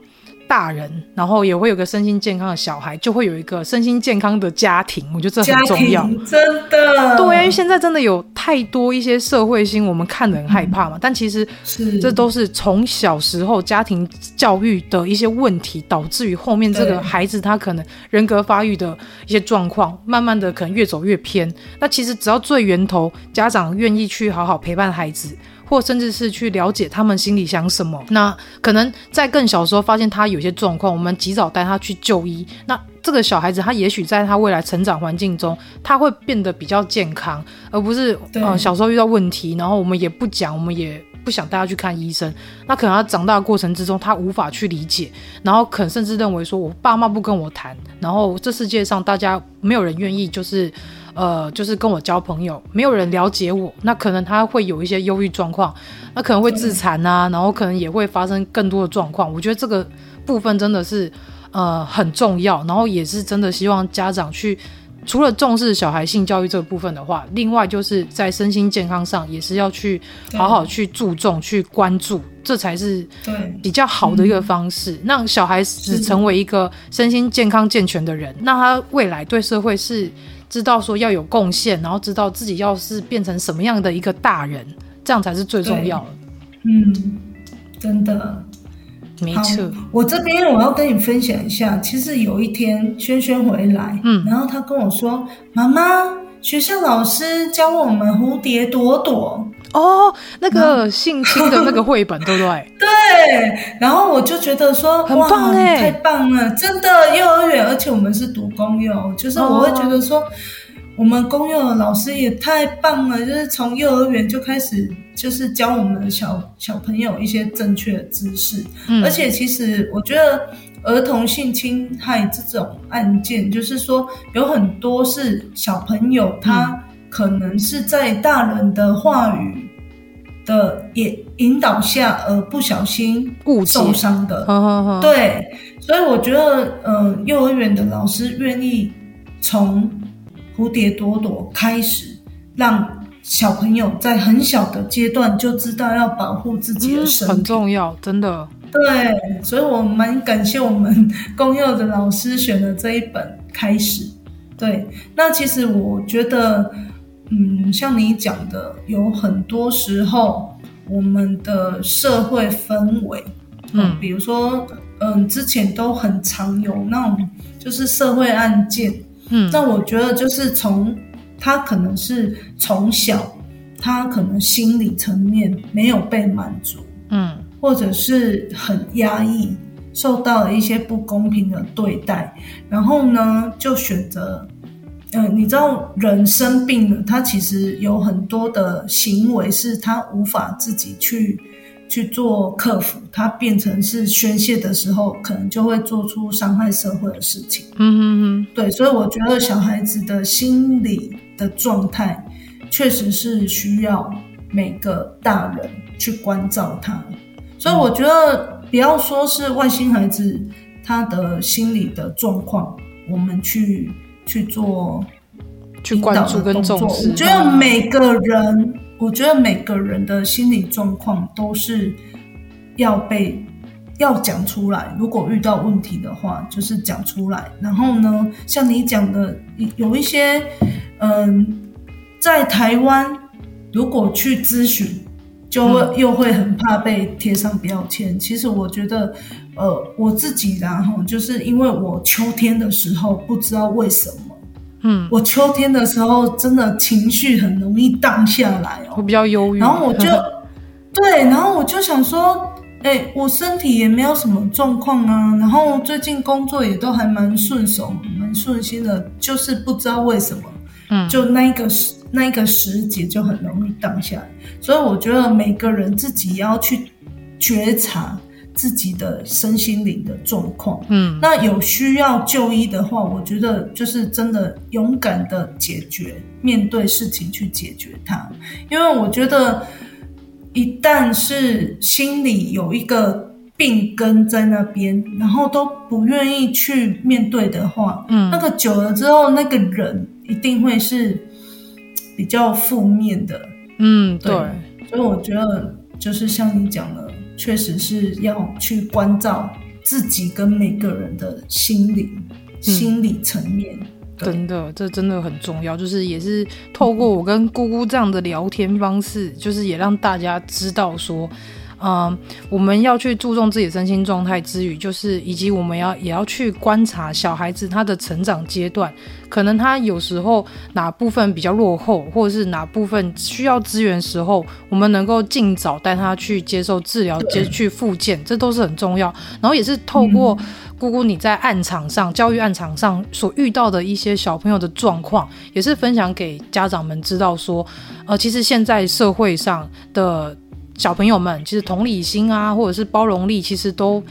大人，然后也会有个身心健康的小孩，就会有一个身心健康的家庭。我觉得这很重要，真的。对，因为现在真的有太多一些社会新闻，我们看得很害怕嘛。嗯、但其实是这都是从小时候家庭教育的一些问题，导致于后面这个孩子他可能人格发育的一些状况，慢慢的可能越走越偏。那其实只要最源头，家长愿意去好好陪伴孩子。或甚至是去了解他们心里想什么，那可能在更小时候发现他有些状况，我们及早带他去就医。那这个小孩子他也许在他未来成长环境中，他会变得比较健康，而不是呃小时候遇到问题，然后我们也不讲，我们也不想带他去看医生。那可能他长大的过程之中，他无法去理解，然后可能甚至认为说我爸妈不跟我谈，然后这世界上大家没有人愿意就是。呃，就是跟我交朋友，没有人了解我，那可能他会有一些忧郁状况，那可能会自残啊，然后可能也会发生更多的状况。我觉得这个部分真的是呃很重要，然后也是真的希望家长去除了重视小孩性教育这个部分的话，另外就是在身心健康上也是要去好好去注重、去关注，这才是比较好的一个方式，嗯、让小孩子成为一个身心健康健全的人，那他未来对社会是。知道说要有贡献，然后知道自己要是变成什么样的一个大人，这样才是最重要的。嗯，真的，没错。我这边我要跟你分享一下，其实有一天轩轩回来，嗯，然后他跟我说：“妈妈，学校老师教我们蝴蝶朵朵。”哦，那个性侵的那个绘本，对不对？[LAUGHS] 对。然后我就觉得说，很棒哎，太棒了，真的。幼儿园，而且我们是读公幼，就是我会觉得说，我们公幼的老师也太棒了，就是从幼儿园就开始，就是教我们的小小朋友一些正确的知识。嗯。而且其实我觉得，儿童性侵害这种案件，就是说有很多是小朋友他可能是在大人的话语。的引引导下，而不小心受伤的，对，所以我觉得，呃，幼儿园的老师愿意从蝴蝶朵朵开始，让小朋友在很小的阶段就知道要保护自己的身体，很重要，真的。对，所以我蛮感谢我们公幼的老师选了这一本开始。对，那其实我觉得。嗯，像你讲的，有很多时候我们的社会氛围，嗯，嗯，比如说，嗯，之前都很常有那种就是社会案件，嗯，那我觉得就是从他可能是从小他可能心理层面没有被满足，嗯，或者是很压抑，受到了一些不公平的对待，然后呢，就选择。嗯，你知道人生病了，他其实有很多的行为是他无法自己去去做克服，他变成是宣泄的时候，可能就会做出伤害社会的事情。嗯嗯嗯，对，所以我觉得小孩子的心理的状态，确实是需要每个大人去关照他。所以我觉得不要说是外星孩子他的心理的状况，我们去。去做去关注跟重视，我觉得每个人，我觉得每个人的心理状况都是要被要讲出来。如果遇到问题的话，就是讲出来。然后呢，像你讲的，有一些，嗯，在台湾如果去咨询，就会又会很怕被贴上标签。其实我觉得，呃，我自己然后就是因为我秋天的时候不知道为什么，嗯，我秋天的时候真的情绪很容易荡下来哦，我比较忧郁，然后我就 [LAUGHS] 对，然后我就想说。哎、欸，我身体也没有什么状况啊，然后最近工作也都还蛮顺手、蛮顺心的，就是不知道为什么，嗯，就那一个时那一个时节就很容易荡下来，所以我觉得每个人自己要去觉察自己的身心灵的状况，嗯，那有需要就医的话，我觉得就是真的勇敢的解决，面对事情去解决它，因为我觉得。一旦是心里有一个病根在那边，然后都不愿意去面对的话，嗯，那个久了之后，那个人一定会是比较负面的，嗯，对。所以我觉得，就是像你讲的，确实是要去关照自己跟每个人的心理、嗯、心理层面。真的，这真的很重要。就是也是透过我跟姑姑这样的聊天方式，就是也让大家知道说，嗯，我们要去注重自己的身心状态之余，就是以及我们要也要去观察小孩子他的成长阶段，可能他有时候哪部分比较落后，或者是哪部分需要资源时候，我们能够尽早带他去接受治疗，接去复健，这都是很重要。然后也是透过。姑姑，你在案场上，教育案场上所遇到的一些小朋友的状况，也是分享给家长们知道说，呃，其实现在社会上的小朋友们，其实同理心啊，或者是包容力，其实都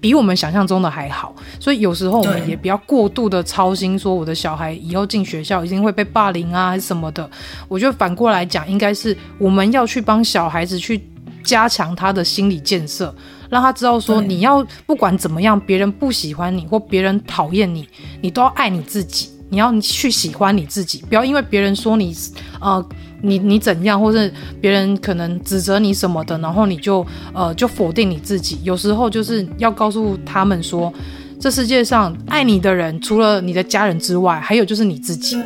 比我们想象中的还好。所以有时候我们也不要过度的操心，说我的小孩以后进学校一定会被霸凌啊，还是什么的。我觉得反过来讲，应该是我们要去帮小孩子去加强他的心理建设。让他知道说，你要不管怎么样，别人不喜欢你或别人讨厌你，你都要爱你自己。你要去喜欢你自己，不要因为别人说你，呃，你你怎样，或是别人可能指责你什么的，然后你就呃就否定你自己。有时候就是要告诉他们说，这世界上爱你的人，除了你的家人之外，还有就是你自己。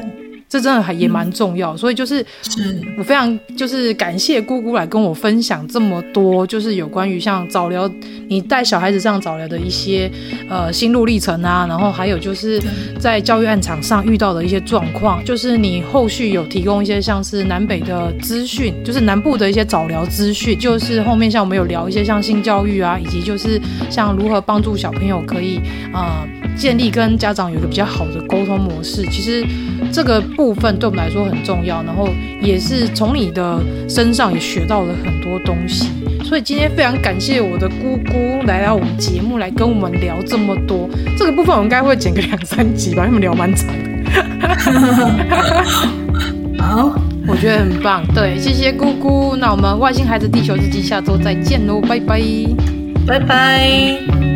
这真的还也蛮重要，嗯，所以就是我非常就是感谢姑姑来跟我分享这么多，就是有关于像早疗，你带小孩子上早疗的一些呃心路历程啊，然后还有就是在教育案场上遇到的一些状况，就是你后续有提供一些像是南北的资讯，就是南部的一些早疗资讯，就是后面像我们有聊一些像性教育啊，以及就是像如何帮助小朋友可以呃建立跟家长有一个比较好的沟通模式，其实这个。部分对我们来说很重要，然后也是从你的身上也学到了很多东西，所以今天非常感谢我的姑姑来到我们节目来跟我们聊这么多。这个部分我应该会剪个两三集吧，因为聊蛮长的。好，我觉得很棒。对，谢谢姑姑。那我们外星孩子地球日记下周再见喽，拜拜，拜拜。